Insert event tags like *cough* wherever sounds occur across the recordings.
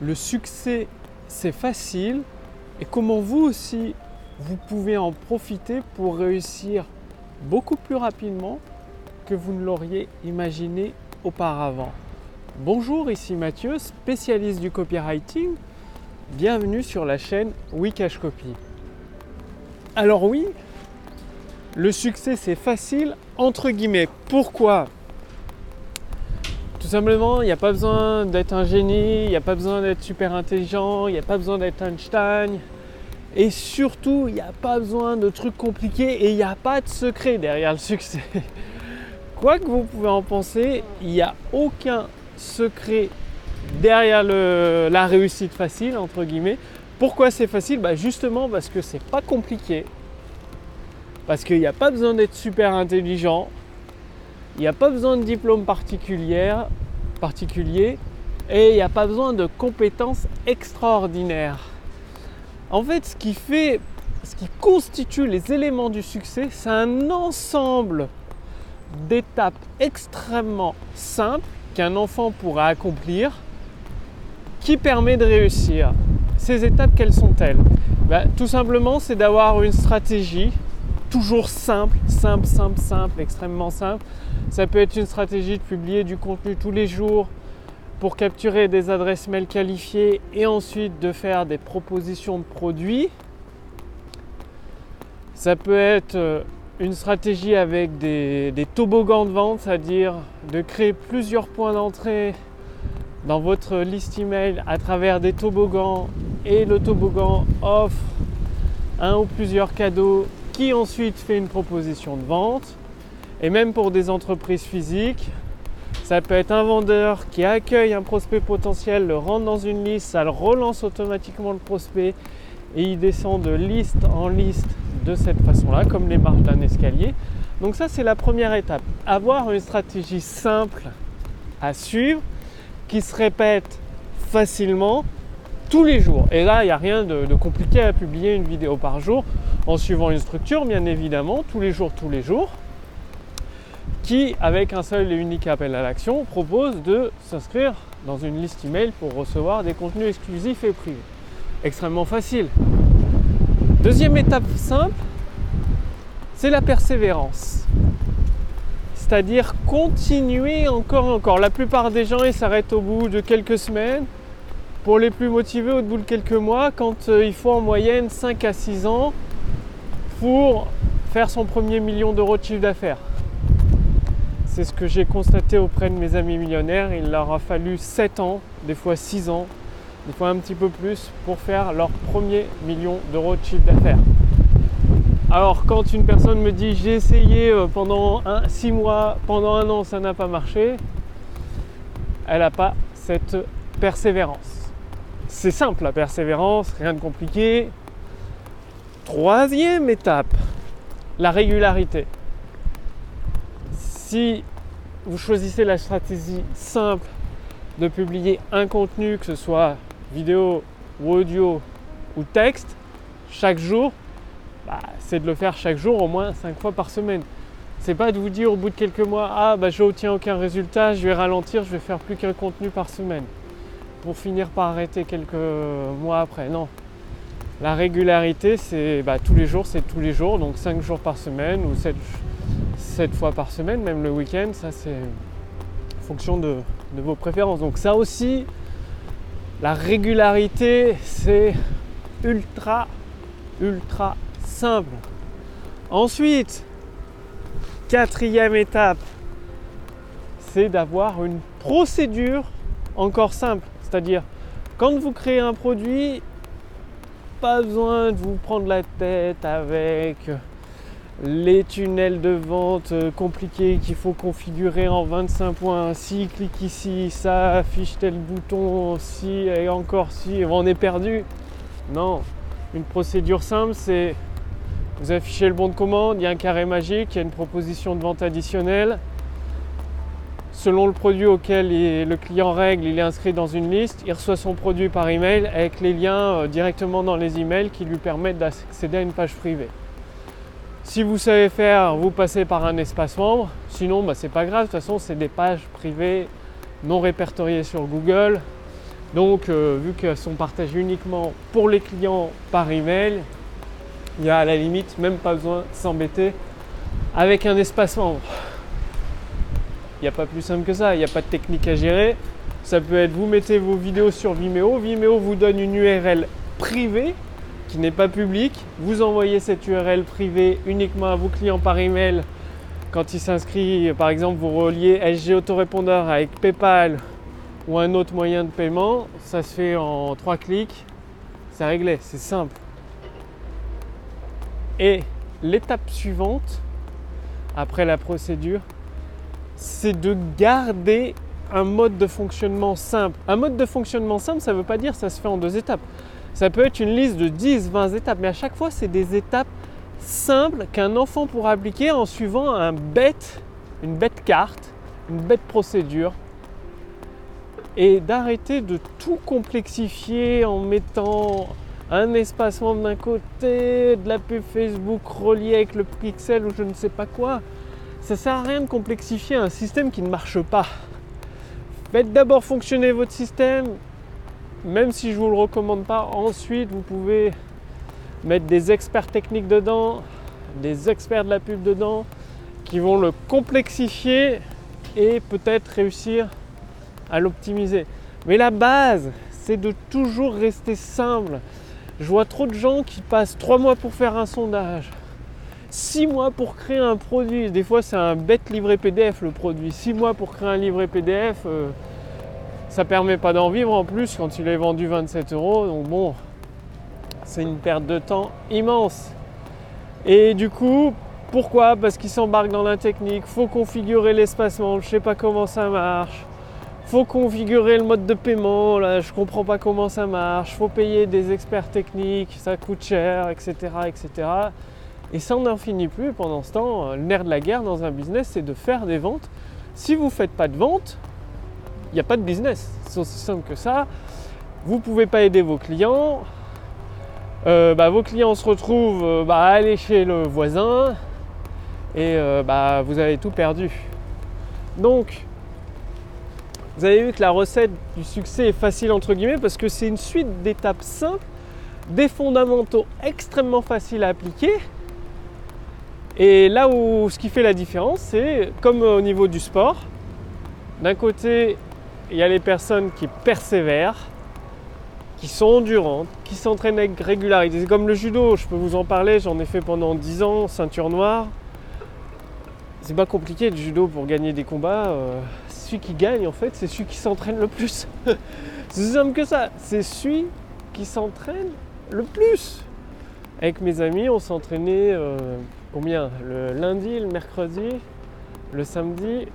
le succès c'est facile et comment vous aussi vous pouvez en profiter pour réussir beaucoup plus rapidement que vous ne l'auriez imaginé auparavant. Bonjour, ici Mathieu, spécialiste du copywriting. Bienvenue sur la chaîne Wikash Copy. Alors oui, le succès c'est facile entre guillemets. Pourquoi? Simplement, il n'y a pas besoin d'être un génie, il n'y a pas besoin d'être super intelligent, il n'y a pas besoin d'être Einstein. Et surtout, il n'y a pas besoin de trucs compliqués et il n'y a pas de secret derrière le succès. *laughs* Quoi que vous pouvez en penser, il n'y a aucun secret derrière la réussite facile, entre guillemets. Pourquoi c'est facile? Bah Justement parce que c'est pas compliqué. Parce qu'il n'y a pas besoin d'être super intelligent. Il n'y a pas besoin de diplôme particulier. Et il n'y a pas besoin de compétences extraordinaires. En fait, ce qui fait, ce qui constitue les éléments du succès, c'est un ensemble d'étapes extrêmement simples qu'un enfant pourra accomplir qui permet de réussir. Ces étapes, quelles sont-elles? Ben, Tout simplement, c'est d'avoir une stratégie toujours simple, simple, simple, simple, extrêmement simple. Ça peut être une stratégie de publier du contenu tous les jours, pour capturer des adresses mail qualifiées et ensuite de faire des propositions de produits. Ça peut être euh, une stratégie avec des, toboggans de vente, c'est-à-dire de créer plusieurs points d'entrée dans votre liste email à travers des toboggans et le toboggan offre un ou plusieurs cadeaux qui ensuite fait une proposition de vente. Et même pour des entreprises physiques, ça peut être un vendeur qui accueille un prospect potentiel, le rentre dans une liste, ça le relance automatiquement le prospect et il descend de liste en liste de cette façon-là, comme les marches d'un escalier. Donc ça, c'est la première étape. Avoir une stratégie simple à suivre qui se répète facilement tous les jours. Et là, il n'y a rien de, de, compliqué à publier une vidéo par jour en suivant une structure, bien évidemment, tous les jours, tous les jours qui, avec un seul et unique appel à l'action, propose de s'inscrire dans une liste email pour recevoir des contenus exclusifs et privés. Extrêmement facile. Deuxième étape simple, c'est la persévérance. C'est-à-dire continuer encore et encore. La plupart des gens, ils s'arrêtent au bout de quelques semaines. Pour les plus motivés, au bout de quelques mois, quand euh, il faut en moyenne 5 à 6 ans pour faire son premier million d'euros de chiffre d'affaires. C'est ce que j'ai constaté auprès de mes amis millionnaires. Il leur a fallu 7 ans, des fois 6 ans, des fois un petit peu plus pour faire leur premier million d'euros de chiffre d'affaires. Alors quand une personne me dit j'ai essayé euh, pendant 6 mois, pendant un an, ça n'a pas marché, elle n'a pas cette persévérance. C'est simple la persévérance, rien de compliqué. Troisième étape, la régularité si vous choisissez la stratégie simple de publier un contenu, que ce soit vidéo ou audio ou texte, chaque jour, bah, c'est de le faire chaque jour au moins 5 fois par semaine. C'est pas de vous dire au bout de quelques mois, ah bah je n'obtiens aucun résultat, je vais ralentir, je vais faire plus qu'un contenu par semaine. Pour finir par arrêter quelques mois après. Non. La régularité, c'est bah, tous les jours, c'est tous les jours, donc 5 jours par semaine ou 7 jours 7 fois par semaine, même le week-end, ça c'est fonction de, vos préférences. Donc ça aussi, la régularité, c'est ultra, ultra simple. Ensuite, quatrième étape, c'est d'avoir une procédure encore simple. C'est-à-dire, quand vous créez un produit, pas besoin de vous prendre la tête avec les tunnels de vente euh, compliqués qu'il faut configurer en 25 points. Si clique ici, ça affiche tel bouton, si et encore si, on est perdu. Non, une procédure simple, c'est vous affichez le bon de commande, il y a un carré magique, il y a une proposition de vente additionnelle. Selon le produit auquel le client règle, il est inscrit dans une liste, il reçoit son produit par email avec les liens euh, directement dans les emails qui lui permettent d'accéder à une page privée. Si vous savez faire, vous passez par un espace membre. Sinon, bah, c'est pas grave. De toute façon, c'est des pages privées non répertoriées sur Google. Donc, euh, vu qu'elles sont partagées uniquement pour les clients par email, il n'y a à la limite même pas besoin de s'embêter avec un espace membre. Il n'y a pas plus simple que ça, il n'y a pas de technique à gérer. Ça peut être vous mettez vos vidéos sur Vimeo, Vimeo vous donne une URL privée qui n'est pas publique, vous envoyez cette URL privée uniquement à vos clients par email. Quand ils s'inscrivent, par exemple, vous reliez SG Autorépondeur avec PayPal ou un autre moyen de paiement, ça se fait en trois clics, c'est réglé, c'est simple. Et l'étape suivante, après la procédure, c'est de garder un mode de fonctionnement simple. Un mode de fonctionnement simple, ça ne veut pas dire ça se fait en deux étapes. Ça peut être une liste de 10, 20 étapes, mais à chaque fois, c'est des étapes simples qu'un enfant pourra appliquer en suivant un bête, une bête carte, une bête procédure. Et d'arrêter de tout complexifier en mettant un espacement d'un côté, de la pub Facebook reliée avec le pixel ou je ne sais pas quoi. Ça sert à rien de complexifier un système qui ne marche pas. Faites d'abord fonctionner votre système, même si je ne vous le recommande pas. Ensuite, vous pouvez mettre des experts techniques dedans, des experts de la pub dedans, qui vont le complexifier et peut-être réussir à l'optimiser. Mais la base, c'est de toujours rester simple. Je vois trop de gens qui passent trois mois pour faire un sondage, six mois pour créer un produit. Des fois, c'est un bête livret PDF le produit. Six mois pour créer un livret PDF, euh, ça permet pas d'en vivre en plus quand il est vendu 27 euros. Donc bon, c'est une perte de temps immense. Et du coup, pourquoi? Parce qu'ils s'embarquent dans la technique. Faut configurer l'espacement. Je sais pas comment ça marche faut configurer le mode de paiement, là je comprends pas comment ça marche, faut payer des experts techniques, ça coûte cher, etc. etc. Et ça on n'en finit plus pendant ce temps. Le nerf de la guerre dans un business, c'est de faire des ventes. Si vous ne faites pas de vente, il n'y a pas de business. C'est aussi simple que ça. Vous pouvez pas aider vos clients. Euh, bah, vos clients se retrouvent euh, bah, à aller chez le voisin et euh, bah, vous avez tout perdu. Donc, vous avez vu que la recette du succès est facile entre guillemets parce que c'est une suite d'étapes simples, des fondamentaux extrêmement faciles à appliquer. Et là où ce qui fait la différence, c'est comme au niveau du sport. D'un côté, il y a les personnes qui persévèrent, qui sont endurantes, qui s'entraînent avec régularité. C'est comme le judo, je peux vous en parler, j'en ai fait pendant 10 ans, ceinture noire. C'est pas compliqué le judo pour gagner des combats. Euh, celui qui gagne, en fait, c'est celui qui s'entraîne le plus. *laughs* c'est simple que ça. C'est celui qui s'entraîne le plus. Avec mes amis, on s'entraînait euh, combien? Le lundi, le mercredi, le samedi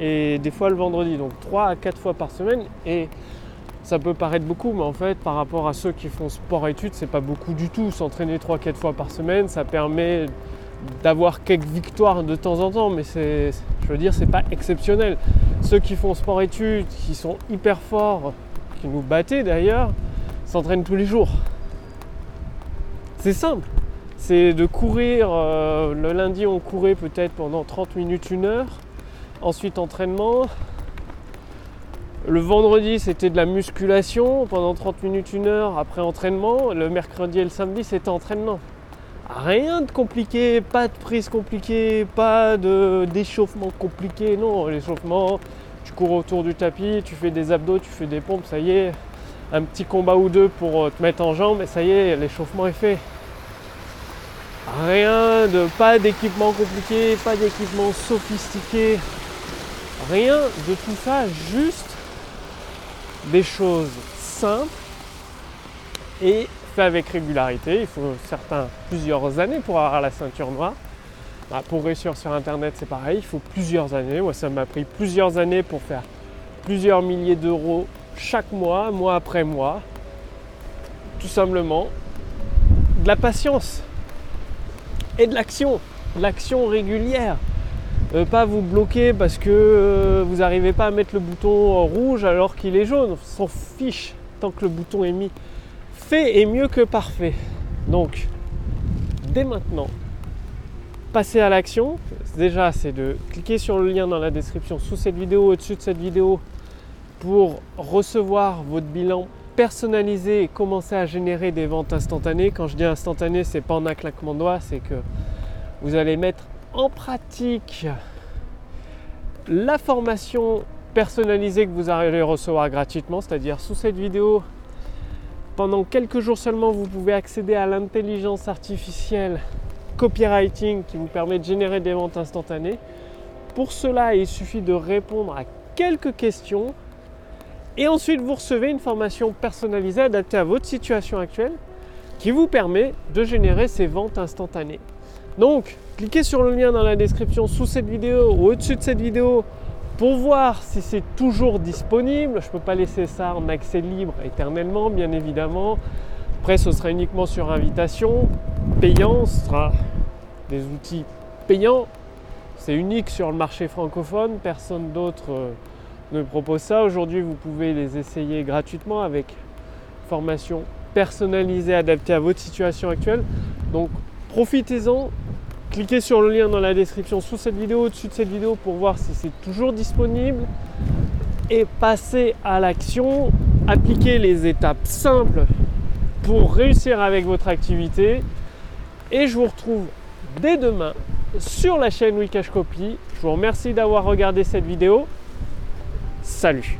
et des fois le vendredi. Donc 3 à 4 fois par semaine. Et ça peut paraître beaucoup, mais en fait, par rapport à ceux qui font sport-études, c'est pas beaucoup du tout. S'entraîner 3-4 fois par semaine, ça permet d'avoir quelques victoires de temps en temps, mais c'est, je veux dire, c'est pas exceptionnel. Ceux qui font sport-études, qui sont hyper forts, qui nous battaient d'ailleurs, s'entraînent tous les jours. C'est simple. C'est de courir. Euh, le lundi, on courait peut-être pendant 30 minutes, une heure. Ensuite, entraînement. Le vendredi, c'était de la musculation pendant 30 minutes, une heure. Après entraînement. Le mercredi et le samedi, c'était entraînement. Rien de compliqué, pas de prise compliquée, pas d'échauffement compliqué. Non, l'échauffement, tu cours autour du tapis, tu fais des abdos, tu fais des pompes, ça y est. Un petit combat ou deux pour euh, te mettre en jambe et ça y est, l'échauffement est fait. Rien de pas d'équipement compliqué, pas d'équipement sophistiqué. Rien de tout ça, juste des choses simples et avec régularité. Il faut certains plusieurs années pour avoir la ceinture noire. Bah, pour réussir sur internet, c'est pareil, il faut plusieurs années. Moi, ça m'a pris plusieurs années pour faire plusieurs milliers d'euros chaque mois, mois après mois. Tout simplement, de la patience et de l'action, l'action régulière. Euh, pas vous bloquer parce que euh, vous n'arrivez pas à mettre le bouton rouge alors qu'il est jaune. S'en fiche tant que le bouton est mis fait est mieux que parfait. Donc, dès maintenant, passer à l'action. Déjà, c'est de cliquer sur le lien dans la description sous cette vidéo, au-dessus de cette vidéo, pour recevoir votre bilan personnalisé et commencer à générer des ventes instantanées. Quand je dis instantané, c'est pas en un claquement de doigts, c'est que vous allez mettre en pratique la formation personnalisée que vous allez recevoir gratuitement, c'est-à-dire sous cette vidéo, pendant quelques jours seulement, vous pouvez accéder à l'intelligence artificielle copywriting qui vous permet de générer des ventes instantanées. Pour cela, il suffit de répondre à quelques questions et ensuite vous recevez une formation personnalisée adaptée à votre situation actuelle qui vous permet de générer ces ventes instantanées. Donc, cliquez sur le lien dans la description sous cette vidéo ou au-dessus de cette vidéo pour voir si c'est toujours disponible. Je ne peux pas laisser ça en accès libre éternellement, bien évidemment. Après, ce sera uniquement sur invitation, payant, ce sera des outils payants. C'est unique sur le marché francophone, personne d'autre euh, ne propose ça. Aujourd'hui, vous pouvez les essayer gratuitement avec formation personnalisée adaptée à votre situation actuelle. Donc profitez-en, cliquez sur le lien dans la description sous cette vidéo, au-dessus de cette vidéo pour voir si c'est toujours disponible et passez à l'action, appliquez les étapes simples pour réussir avec votre activité et je vous retrouve dès demain sur la chaîne Wikash Copy. Je vous remercie d'avoir regardé cette vidéo. Salut